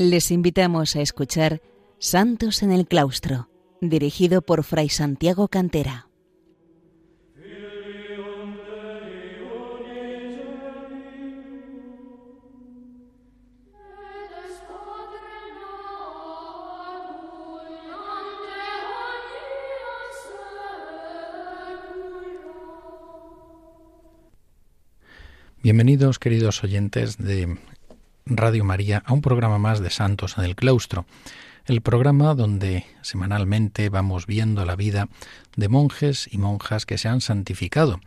Les invitamos a escuchar Santos en el Claustro, dirigido por Fray Santiago Cantera. Bienvenidos, queridos oyentes de Radio María, a un programa más de Santos en el Claustro, el programa donde semanalmente vamos viendo la vida de monjes y monjas que se han santificado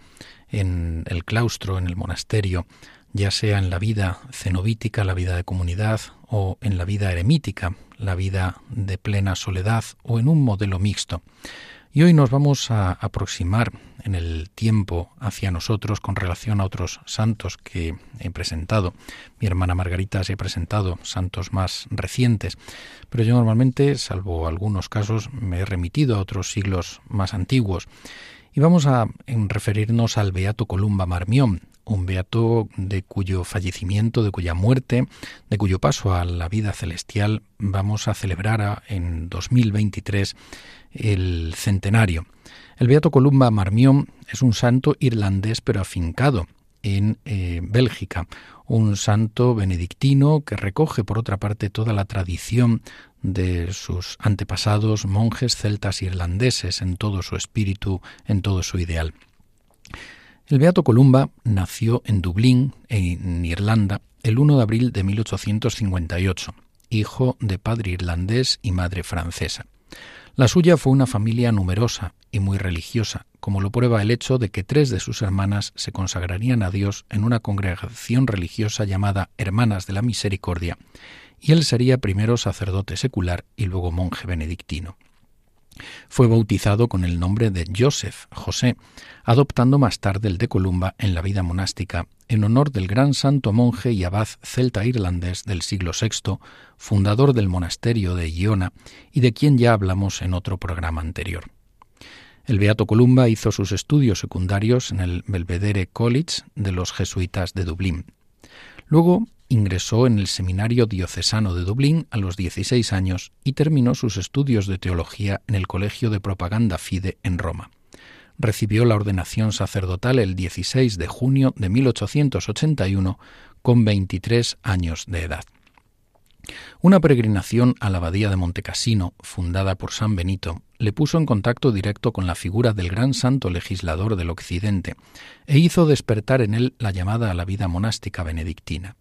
en el claustro, en el monasterio, ya sea en la vida cenobítica, la vida de comunidad, o en la vida eremítica, la vida de plena soledad, o en un modelo mixto. Y hoy nos vamos a aproximar en el tiempo hacia nosotros con relación a otros santos que he presentado. Mi hermana Margarita se ha presentado santos más recientes, pero yo normalmente, salvo algunos casos, me he remitido a otros siglos más antiguos. Y vamos a referirnos al Beato Columba Marmión, un beato de cuyo fallecimiento, de cuya muerte, de cuyo paso a la vida celestial vamos a celebrar en 2023 el centenario. El Beato Columba Marmión es un santo irlandés pero afincado en eh, Bélgica, un santo benedictino que recoge por otra parte toda la tradición de sus antepasados monjes celtas irlandeses en todo su espíritu, en todo su ideal. El Beato Columba nació en Dublín, en Irlanda, el 1 de abril de 1858, hijo de padre irlandés y madre francesa. La suya fue una familia numerosa y muy religiosa, como lo prueba el hecho de que tres de sus hermanas se consagrarían a Dios en una congregación religiosa llamada Hermanas de la Misericordia, y él sería primero sacerdote secular y luego monje benedictino. Fue bautizado con el nombre de Joseph, José, adoptando más tarde el de Columba en la vida monástica, en honor del gran santo monje y abad celta irlandés del siglo VI, fundador del monasterio de Iona y de quien ya hablamos en otro programa anterior. El Beato Columba hizo sus estudios secundarios en el Belvedere College de los jesuitas de Dublín. Luego ingresó en el Seminario Diocesano de Dublín a los 16 años y terminó sus estudios de teología en el Colegio de Propaganda Fide en Roma. Recibió la ordenación sacerdotal el 16 de junio de 1881 con 23 años de edad. Una peregrinación a la abadía de Montecassino, fundada por San Benito, le puso en contacto directo con la figura del gran santo legislador del Occidente e hizo despertar en él la llamada a la vida monástica benedictina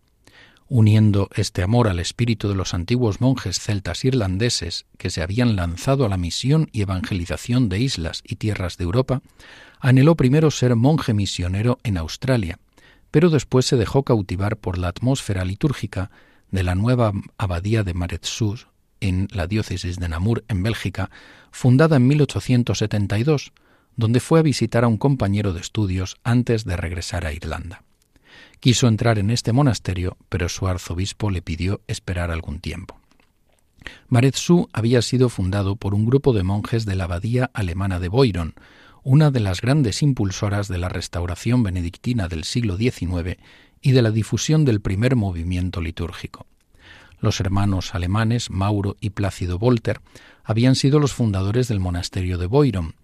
uniendo este amor al espíritu de los antiguos monjes celtas irlandeses que se habían lanzado a la misión y evangelización de islas y tierras de Europa, anheló primero ser monje misionero en Australia, pero después se dejó cautivar por la atmósfera litúrgica de la nueva abadía de Maretsus en la diócesis de Namur, en Bélgica, fundada en 1872, donde fue a visitar a un compañero de estudios antes de regresar a Irlanda. Quiso entrar en este monasterio, pero su arzobispo le pidió esperar algún tiempo. Maretsu había sido fundado por un grupo de monjes de la abadía alemana de Boiron, una de las grandes impulsoras de la restauración benedictina del siglo XIX y de la difusión del primer movimiento litúrgico. Los hermanos alemanes Mauro y Plácido Volter habían sido los fundadores del monasterio de Boiron,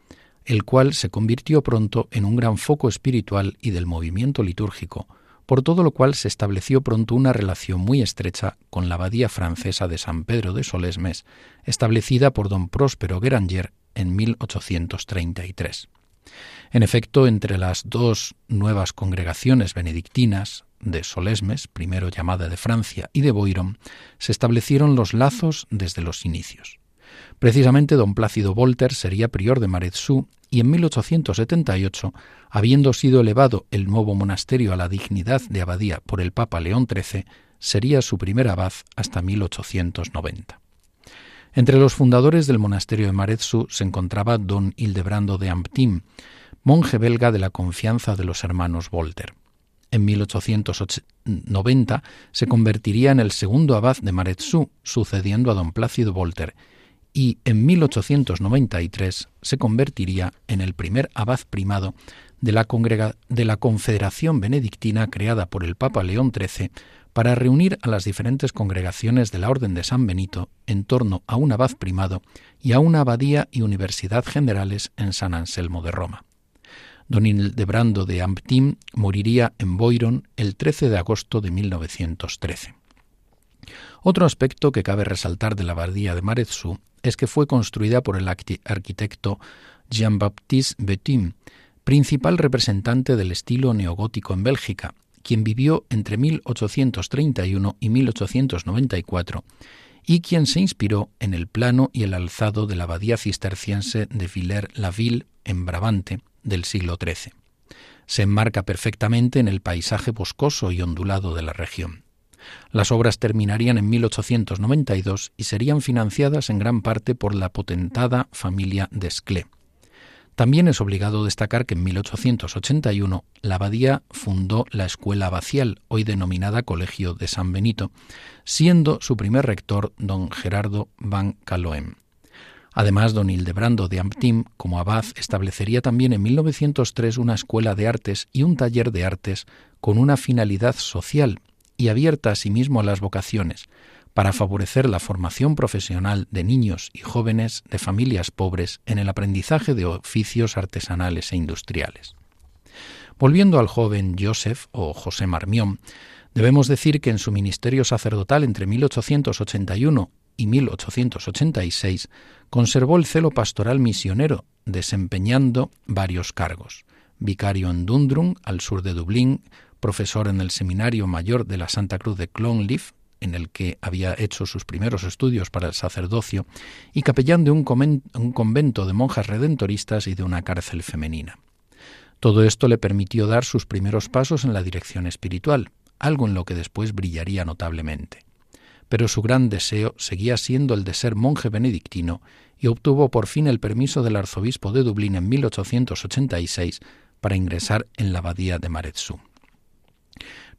el cual se convirtió pronto en un gran foco espiritual y del movimiento litúrgico, por todo lo cual se estableció pronto una relación muy estrecha con la abadía francesa de San Pedro de Solesmes, establecida por don Próspero Guéranger en 1833. En efecto, entre las dos nuevas congregaciones benedictinas, de Solesmes, primero llamada de Francia, y de Boiron, se establecieron los lazos desde los inicios. Precisamente don Plácido Volter sería prior de Maretzú y en 1878, habiendo sido elevado el nuevo monasterio a la dignidad de abadía por el Papa León XIII, sería su primer abad hasta 1890. Entre los fundadores del monasterio de Maretsu se encontraba don Hildebrando de Amptim, monje belga de la confianza de los hermanos Volter. En 1890 se convertiría en el segundo abad de Maretsu, sucediendo a don Plácido Volter, y en 1893 se convertiría en el primer abad primado de la, de la Confederación Benedictina creada por el Papa León XIII para reunir a las diferentes congregaciones de la Orden de San Benito en torno a un abad primado y a una abadía y universidad generales en San Anselmo de Roma. Don Hildebrando de Amptim moriría en Boiron el 13 de agosto de 1913. Otro aspecto que cabe resaltar de la abadía de Marezsú es que fue construida por el arquitecto Jean-Baptiste Betim, principal representante del estilo neogótico en Bélgica, quien vivió entre 1831 y 1894 y quien se inspiró en el plano y el alzado de la abadía cisterciense de Villers-la-Ville en Brabante del siglo XIII. Se enmarca perfectamente en el paisaje boscoso y ondulado de la región. Las obras terminarían en 1892 y serían financiadas en gran parte por la potentada familia Desclés. También es obligado destacar que en 1881 la abadía fundó la Escuela Abacial, hoy denominada Colegio de San Benito, siendo su primer rector don Gerardo van Caloem. Además, don Hildebrando de Amptim, como abad, establecería también en 1903 una escuela de artes y un taller de artes con una finalidad social y abierta asimismo a las vocaciones, para favorecer la formación profesional de niños y jóvenes de familias pobres en el aprendizaje de oficios artesanales e industriales. Volviendo al joven Joseph o José Marmión, debemos decir que en su ministerio sacerdotal entre 1881 y 1886 conservó el celo pastoral misionero, desempeñando varios cargos. Vicario en Dundrum, al sur de Dublín, profesor en el Seminario Mayor de la Santa Cruz de Clonleaf, en el que había hecho sus primeros estudios para el sacerdocio, y capellán de un, convento de monjas redentoristas y de una cárcel femenina. Todo esto le permitió dar sus primeros pasos en la dirección espiritual, algo en lo que después brillaría notablemente. Pero su gran deseo seguía siendo el de ser monje benedictino y obtuvo por fin el permiso del arzobispo de Dublín en 1886 para ingresar en la abadía de Maretsú.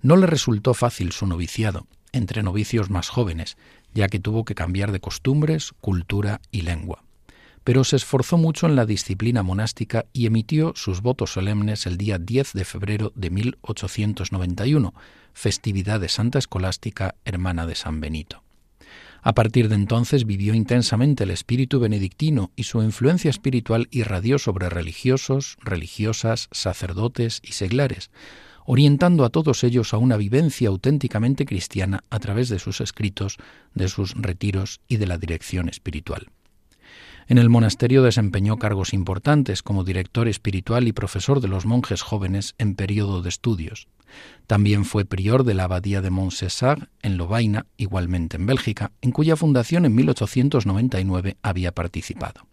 No le resultó fácil su noviciado, entre novicios más jóvenes, ya que tuvo que cambiar de costumbres, cultura y lengua. Pero se esforzó mucho en la disciplina monástica y emitió sus votos solemnes el día 10 de febrero de 1891, festividad de Santa Escolástica, hermana de San Benito. A partir de entonces vivió intensamente el espíritu benedictino y su influencia espiritual irradió sobre religiosos, religiosas, sacerdotes y seglares, orientando a todos ellos a una vivencia auténticamente cristiana a través de sus escritos, de sus retiros y de la dirección espiritual. En el monasterio desempeñó cargos importantes como director espiritual y profesor de los monjes jóvenes en periodo de estudios. También fue prior de la abadía de Montcésar en Lovaina, igualmente en Bélgica, en cuya fundación en 1899 había participado.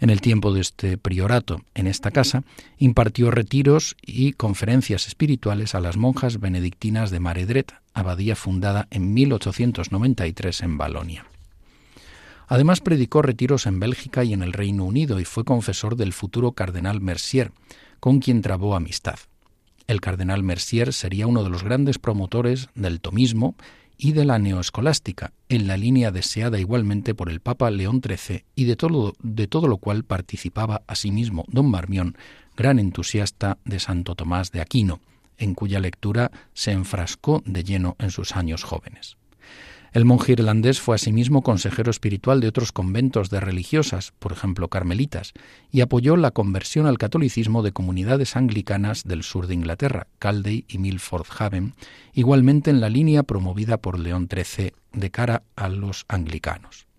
En el tiempo de este priorato en esta casa, impartió retiros y conferencias espirituales a las monjas benedictinas de Maredret, abadía fundada en 1893 en Balonia. Además predicó retiros en Bélgica y en el Reino Unido y fue confesor del futuro cardenal Mercier, con quien trabó amistad. El cardenal Mercier sería uno de los grandes promotores del tomismo y de la neoescolástica, en la línea deseada igualmente por el Papa León XIII y de todo, de todo lo cual participaba asimismo don Marmión, gran entusiasta de Santo Tomás de Aquino, en cuya lectura se enfrascó de lleno en sus años jóvenes. El monje irlandés fue asimismo consejero espiritual de otros conventos de religiosas, por ejemplo carmelitas, y apoyó la conversión al catolicismo de comunidades anglicanas del sur de Inglaterra, Caldey y Milford Haven, igualmente en la línea promovida por León XIII de cara a los anglicanos.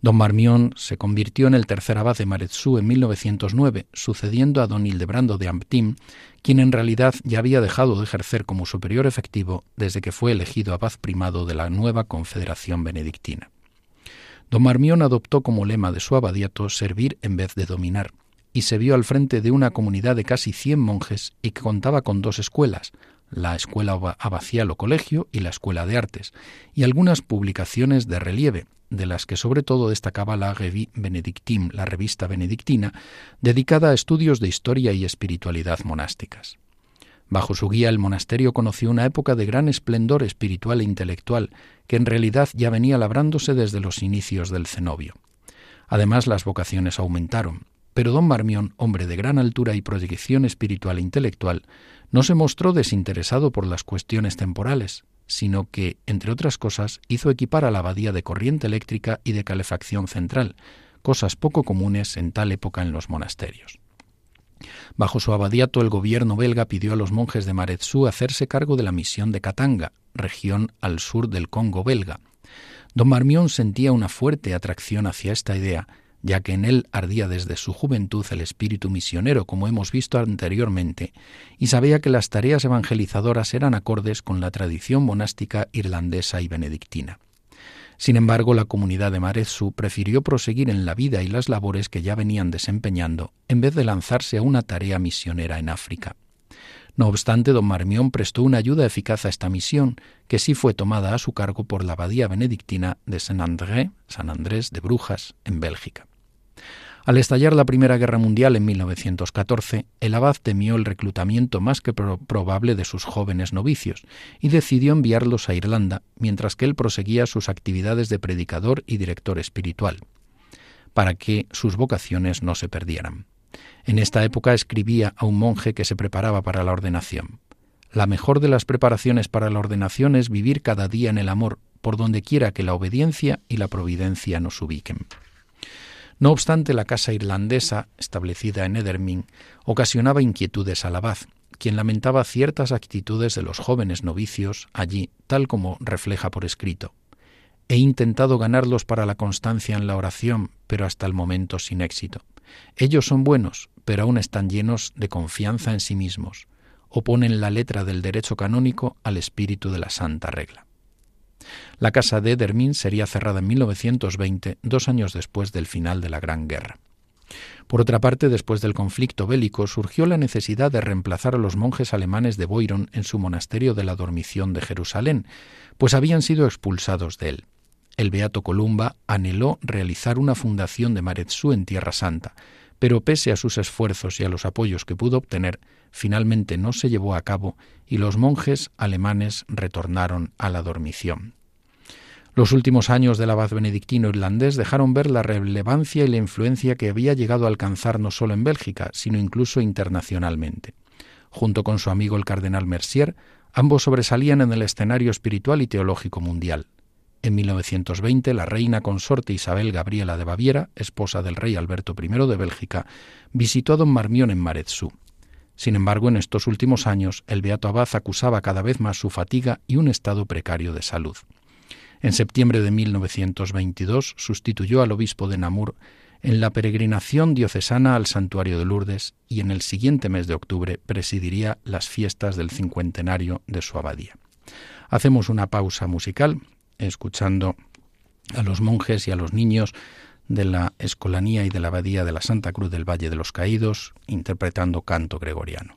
Don Marmión se convirtió en el tercer abad de Maretsú en 1909, sucediendo a don Hildebrando de Amptim, quien en realidad ya había dejado de ejercer como superior efectivo desde que fue elegido abad primado de la nueva Confederación Benedictina. Don Marmión adoptó como lema de su abadiato servir en vez de dominar, y se vio al frente de una comunidad de casi cien monjes y que contaba con dos escuelas, la escuela abacial o colegio y la escuela de artes, y algunas publicaciones de relieve, de las que sobre todo destacaba la Revue Benedictine, la revista benedictina, dedicada a estudios de historia y espiritualidad monásticas. Bajo su guía el monasterio conoció una época de gran esplendor espiritual e intelectual, que en realidad ya venía labrándose desde los inicios del cenobio. Además las vocaciones aumentaron, pero don Marmión, hombre de gran altura y proyección espiritual e intelectual, no se mostró desinteresado por las cuestiones temporales, sino que, entre otras cosas, hizo equipar a la abadía de corriente eléctrica y de calefacción central, cosas poco comunes en tal época en los monasterios. Bajo su abadiato, el gobierno belga pidió a los monjes de Maretsu hacerse cargo de la misión de Katanga, región al sur del Congo belga. Don Marmión sentía una fuerte atracción hacia esta idea, ya que en él ardía desde su juventud el espíritu misionero, como hemos visto anteriormente, y sabía que las tareas evangelizadoras eran acordes con la tradición monástica irlandesa y benedictina. Sin embargo, la comunidad de Marezu prefirió proseguir en la vida y las labores que ya venían desempeñando, en vez de lanzarse a una tarea misionera en África. No obstante, don Marmión prestó una ayuda eficaz a esta misión, que sí fue tomada a su cargo por la abadía benedictina de Saint-André, San Andrés de Brujas, en Bélgica. Al estallar la Primera Guerra Mundial en 1914, el abad temió el reclutamiento más que probable de sus jóvenes novicios y decidió enviarlos a Irlanda, mientras que él proseguía sus actividades de predicador y director espiritual, para que sus vocaciones no se perdieran. En esta época escribía a un monje que se preparaba para la ordenación. La mejor de las preparaciones para la ordenación es vivir cada día en el amor, por donde quiera que la obediencia y la providencia nos ubiquen. No obstante, la casa irlandesa, establecida en Edermin, ocasionaba inquietudes al abad, quien lamentaba ciertas actitudes de los jóvenes novicios allí, tal como refleja por escrito. He intentado ganarlos para la constancia en la oración, pero hasta el momento sin éxito. Ellos son buenos, pero aún están llenos de confianza en sí mismos. Oponen la letra del derecho canónico al espíritu de la santa regla. La casa de Edermin sería cerrada en 1920, dos años después del final de la Gran Guerra. Por otra parte, después del conflicto bélico surgió la necesidad de reemplazar a los monjes alemanes de Boiron en su monasterio de la Dormición de Jerusalén, pues habían sido expulsados de él. El beato Columba anheló realizar una fundación de Maretsu en Tierra Santa, pero pese a sus esfuerzos y a los apoyos que pudo obtener, finalmente no se llevó a cabo y los monjes alemanes retornaron a la dormición. Los últimos años del abad benedictino irlandés dejaron ver la relevancia y la influencia que había llegado a alcanzar no solo en Bélgica, sino incluso internacionalmente. Junto con su amigo el cardenal Mercier, ambos sobresalían en el escenario espiritual y teológico mundial. En 1920, la reina consorte Isabel Gabriela de Baviera, esposa del rey Alberto I de Bélgica, visitó a don Marmión en Maretsu. Sin embargo, en estos últimos años, el beato abad acusaba cada vez más su fatiga y un estado precario de salud. En septiembre de 1922 sustituyó al obispo de Namur en la peregrinación diocesana al santuario de Lourdes y en el siguiente mes de octubre presidiría las fiestas del cincuentenario de su abadía. Hacemos una pausa musical escuchando a los monjes y a los niños de la Escolanía y de la Abadía de la Santa Cruz del Valle de los Caídos interpretando canto gregoriano.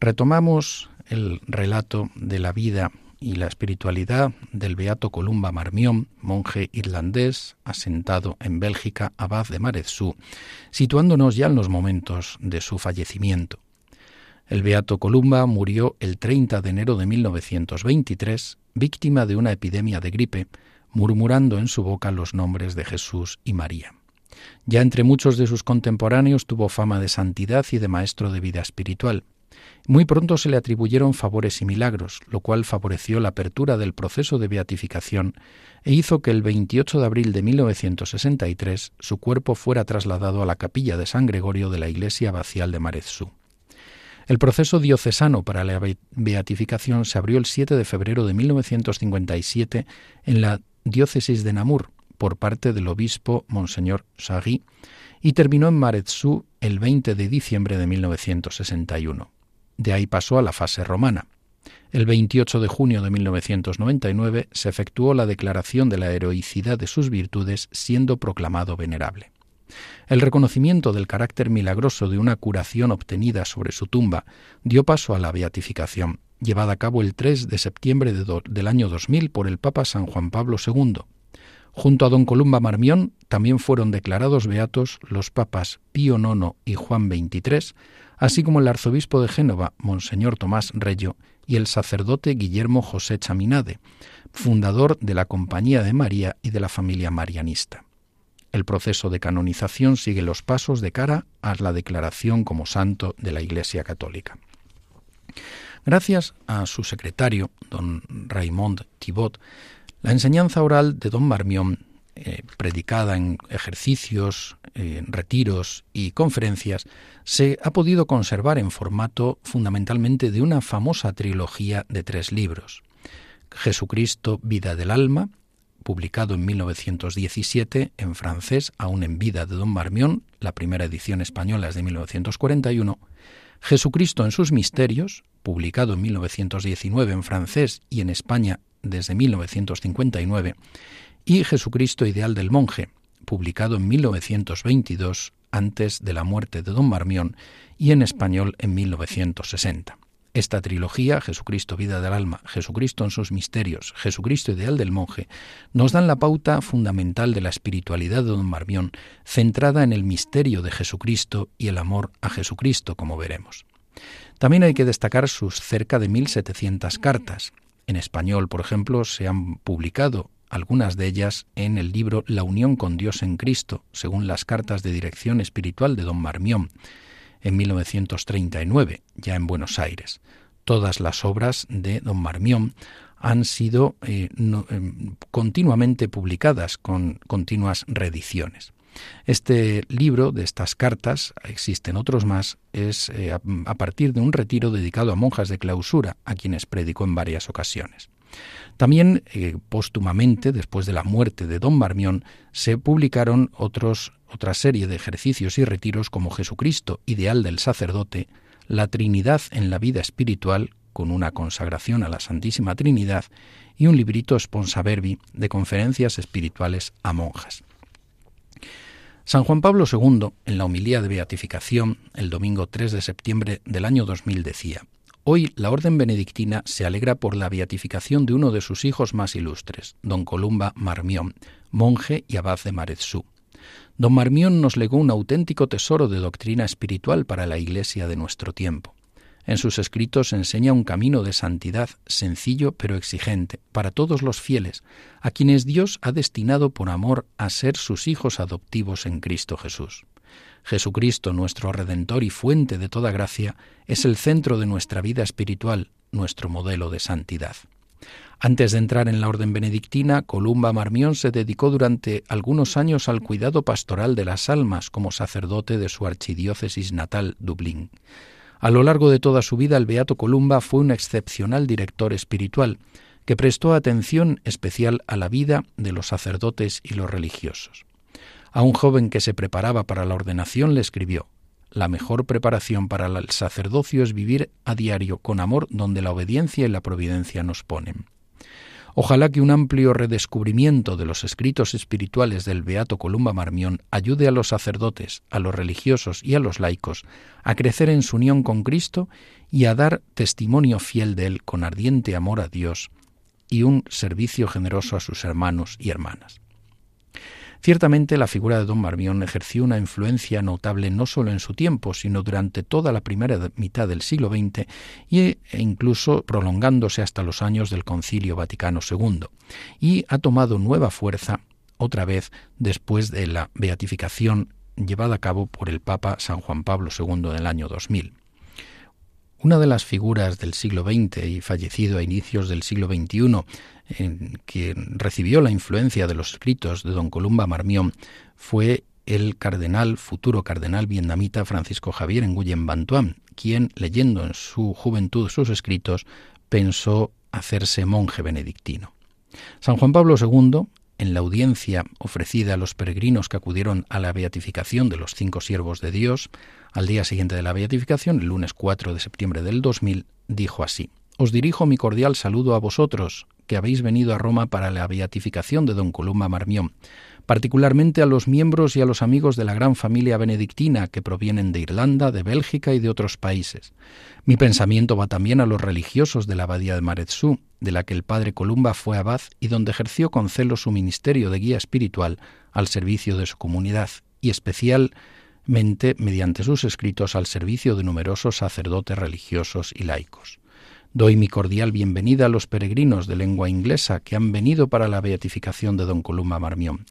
Retomamos el relato de la vida y la espiritualidad del beato Columba Marmión, monje irlandés asentado en Bélgica, abad de Marezu, situándonos ya en los momentos de su fallecimiento. El beato Columba murió el 30 de enero de 1923, víctima de una epidemia de gripe, murmurando en su boca los nombres de Jesús y María. Ya entre muchos de sus contemporáneos tuvo fama de santidad y de maestro de vida espiritual, Muy pronto se le atribuyeron favores y milagros, lo cual favoreció la apertura del proceso de beatificación e hizo que el 28 de abril de 1963 su cuerpo fuera trasladado a la capilla de San Gregorio de la iglesia abacial de Marezú. El proceso diocesano para la beatificación se abrió el 7 de febrero de 1957 en la diócesis de Namur por parte del obispo Monseñor Sagui y terminó en Marezú el 20 de diciembre de 1961. De ahí pasó a la fase romana. El 28 de junio de 1999 se efectuó la declaración de la heroicidad de sus virtudes siendo proclamado venerable. El reconocimiento del carácter milagroso de una curación obtenida sobre su tumba dio paso a la beatificación, llevada a cabo el 3 de septiembre del año 2000 por el Papa San Juan Pablo II. Junto a don Columba Marmión también fueron declarados beatos los papas Pío IX y Juan XXIII, así como el arzobispo de Génova, Monseñor Tomás Reyo, y el sacerdote Guillermo José Chaminade, fundador de la Compañía de María y de la familia marianista. El proceso de canonización sigue los pasos de cara a la declaración como santo de la Iglesia Católica. Gracias a su secretario, don Raymond Thibot, la enseñanza oral de don Marmión, eh, predicada en ejercicios, retiros y conferencias, se ha podido conservar en formato fundamentalmente de una famosa trilogía de tres libros. Jesucristo, Vida del Alma, publicado en 1917 en francés, aún en vida de Don Marmión, la primera edición española es de 1941, Jesucristo en sus misterios, publicado en 1919 en francés y en España desde 1959, y Jesucristo Ideal del Monje, publicado en 1922, antes de la muerte de Don Marmión, y en español en 1960. Esta trilogía, Jesucristo, vida del alma, Jesucristo en sus misterios, Jesucristo ideal del monje, nos dan la pauta fundamental de la espiritualidad de don Marmión, centrada en el misterio de Jesucristo y el amor a Jesucristo, como veremos. También hay que destacar sus cerca de 1.700 cartas. En español, por ejemplo, se han publicado algunas de ellas en el libro La unión con Dios en Cristo, según las cartas de dirección espiritual de don Marmión en 1939, ya en Buenos Aires. Todas las obras de don Marmión han sido eh, em, continuamente publicadas con continuas reediciones. Este libro de estas cartas, existen otros más, es eh, a partir de un retiro dedicado a monjas de clausura, a quienes predicó en varias ocasiones. También eh, póstumamente, después de la muerte de don Marmión, se publicaron otra serie de ejercicios y retiros como Jesucristo, ideal del sacerdote, la Trinidad en la vida espiritual, con una consagración a la Santísima Trinidad, y un librito sponsaverbi de conferencias espirituales a monjas. San Juan Pablo II, en la homilía de beatificación, el domingo 3 de septiembre del año 2000, decía, Hoy la Orden Benedictina se alegra por la beatificación de uno de sus hijos más ilustres, don Columba Marmión, monje y abad de Marezú. Don Marmión nos legó un auténtico tesoro de doctrina espiritual para la Iglesia de nuestro tiempo. En sus escritos enseña un camino de santidad sencillo pero exigente para todos los fieles, a quienes Dios ha destinado por amor a ser sus hijos adoptivos en Cristo Jesús. Jesucristo, nuestro Redentor y fuente de toda gracia, es el centro de nuestra vida espiritual, nuestro modelo de santidad. Antes de entrar en la orden benedictina, Columba Marmión se dedicó durante algunos años al cuidado pastoral de las almas como sacerdote de su archidiócesis natal, Dublín. A lo largo de toda su vida, el Beato Columba fue un excepcional director espiritual, que prestó atención especial a la vida de los sacerdotes y los religiosos. A un joven que se preparaba para la ordenación le escribió, La mejor preparación para el sacerdocio es vivir a diario con amor donde la obediencia y la providencia nos ponen. Ojalá que un amplio redescubrimiento de los escritos espirituales del Beato Columba Marmión ayude a los sacerdotes, a los religiosos y a los laicos a crecer en su unión con Cristo y a dar testimonio fiel de Él con ardiente amor a Dios y un servicio generoso a sus hermanos y hermanas. Ciertamente la figura de don Marmión ejerció una influencia notable no solo en su tiempo, sino durante toda la primera mitad del siglo XX e incluso prolongándose hasta los años del Concilio Vaticano II, y ha tomado nueva fuerza otra vez después de la beatificación llevada a cabo por el Papa San Juan Pablo II del año 2000. Una de las figuras del siglo XX y fallecido a inicios del siglo XXI, en que recibió la influencia de los escritos de don Columba Marmión, fue el cardenal, futuro cardenal vietnamita Francisco Javier Nguyen Van Tuan, quien, leyendo en su juventud sus escritos, pensó hacerse monje benedictino. San Juan Pablo II, en la audiencia ofrecida a los peregrinos que acudieron a la beatificación de los cinco siervos de Dios, al día siguiente de la beatificación, el lunes 4 de septiembre del 2000, dijo así, Os dirijo mi cordial saludo a vosotros, que habéis venido a Roma para la beatificación de don Columba Marmión, particularmente a los miembros y a los amigos de la gran familia benedictina que provienen de Irlanda, de Bélgica y de otros países. Mi pensamiento va también a los religiosos de la abadía de Maretsú, de la que el padre Columba fue abad y donde ejerció con celo su ministerio de guía espiritual al servicio de su comunidad y especialmente mediante sus escritos al servicio de numerosos sacerdotes religiosos y laicos. Doy mi cordial bienvenida a los peregrinos de lengua inglesa que han venido para la beatificación de don Columba Marmión.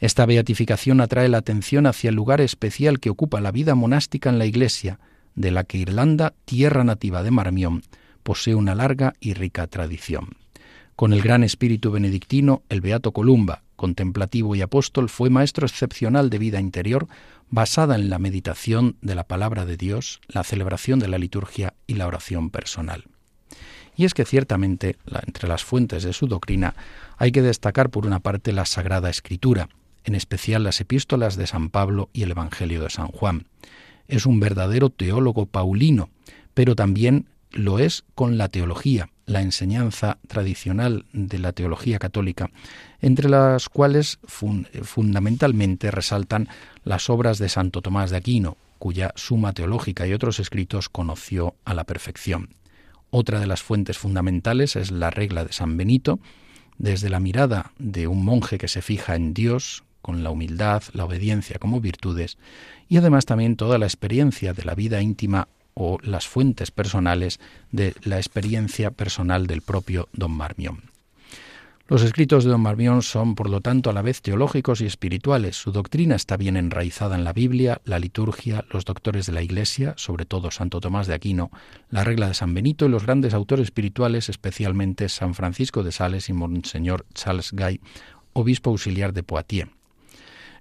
Esta beatificación atrae la atención hacia el lugar especial que ocupa la vida monástica en la Iglesia, de la que Irlanda, tierra nativa de Marmión, posee una larga y rica tradición. Con el gran espíritu benedictino, el Beato Columba, contemplativo y apóstol, fue maestro excepcional de vida interior, basada en la meditación de la palabra de Dios, la celebración de la liturgia y la oración personal. Y es que ciertamente, entre las fuentes de su doctrina, hay que destacar por una parte la Sagrada Escritura, en especial las epístolas de San Pablo y el Evangelio de San Juan. Es un verdadero teólogo paulino, pero también lo es con la teología, la enseñanza tradicional de la teología católica, entre las cuales fundamentalmente resaltan las obras de Santo Tomás de Aquino, cuya suma teológica y otros escritos conoció a la perfección. Otra de las fuentes fundamentales es la regla de San Benito, desde la mirada de un monje que se fija en Dios, con la humildad, la obediencia como virtudes, y además también toda la experiencia de la vida íntima o las fuentes personales de la experiencia personal del propio don Marmión. Los escritos de don Marmión son, por lo tanto, a la vez teológicos y espirituales. Su doctrina está bien enraizada en la Biblia, la liturgia, los doctores de la Iglesia, sobre todo Santo Tomás de Aquino, la regla de San Benito y los grandes autores espirituales, especialmente San Francisco de Sales y Monseñor Charles Gay, obispo auxiliar de Poitiers.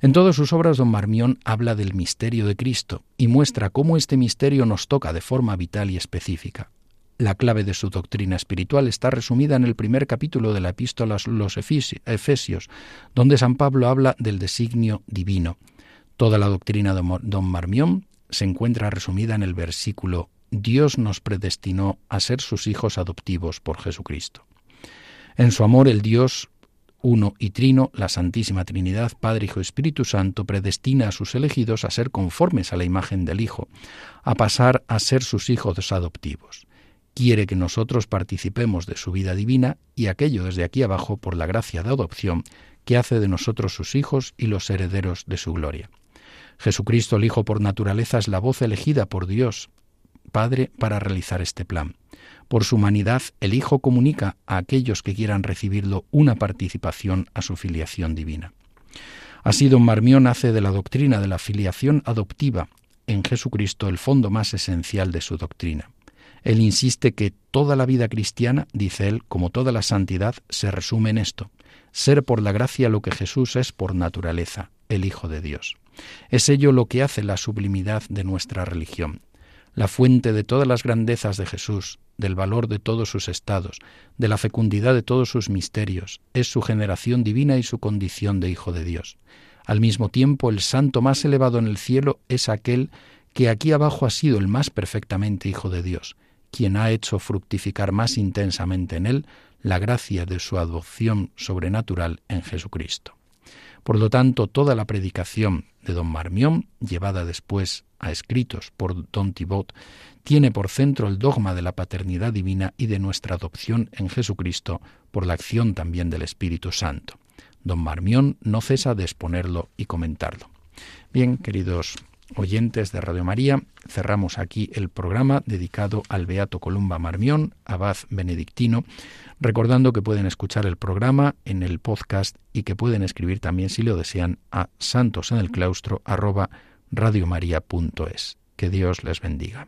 En todas sus obras, don Marmión habla del misterio de Cristo y muestra cómo este misterio nos toca de forma vital y específica. La clave de su doctrina espiritual está resumida en el primer capítulo de la epístola a los Efesios, donde San Pablo habla del designio divino. Toda la doctrina de don Marmión se encuentra resumida en el versículo Dios nos predestinó a ser sus hijos adoptivos por Jesucristo. En su amor el Dios uno y trino, la Santísima Trinidad, Padre, Hijo y Espíritu Santo, predestina a sus elegidos a ser conformes a la imagen del Hijo, a pasar a ser sus hijos adoptivos quiere que nosotros participemos de su vida divina y aquello desde aquí abajo por la gracia de adopción que hace de nosotros sus hijos y los herederos de su gloria. Jesucristo el Hijo por naturaleza es la voz elegida por Dios Padre para realizar este plan. Por su humanidad, el Hijo comunica a aquellos que quieran recibirlo una participación a su filiación divina. Así don Marmión hace de la doctrina de la filiación adoptiva en Jesucristo el fondo más esencial de su doctrina. Él insiste que toda la vida cristiana, dice él, como toda la santidad, se resume en esto, ser por la gracia lo que Jesús es por naturaleza, el Hijo de Dios. Es ello lo que hace la sublimidad de nuestra religión, la fuente de todas las grandezas de Jesús, del valor de todos sus estados, de la fecundidad de todos sus misterios, es su generación divina y su condición de Hijo de Dios. Al mismo tiempo, el santo más elevado en el cielo es aquel que aquí abajo ha sido el más perfectamente Hijo de Dios, quien ha hecho fructificar más intensamente en él la gracia de su adopción sobrenatural en Jesucristo. Por lo tanto, toda la predicación de don Marmión, llevada después a escritos por don Thibaut, tiene por centro el dogma de la paternidad divina y de nuestra adopción en Jesucristo por la acción también del Espíritu Santo. Don Marmión no cesa de exponerlo y comentarlo. Bien, queridos oyentes de Radio María, cerramos aquí el programa dedicado al Beato Columba Marmión, abad benedictino, recordando que pueden escuchar el programa en el podcast y que pueden escribir también, si lo desean, a santosenelclaustro arroba Que Dios les bendiga.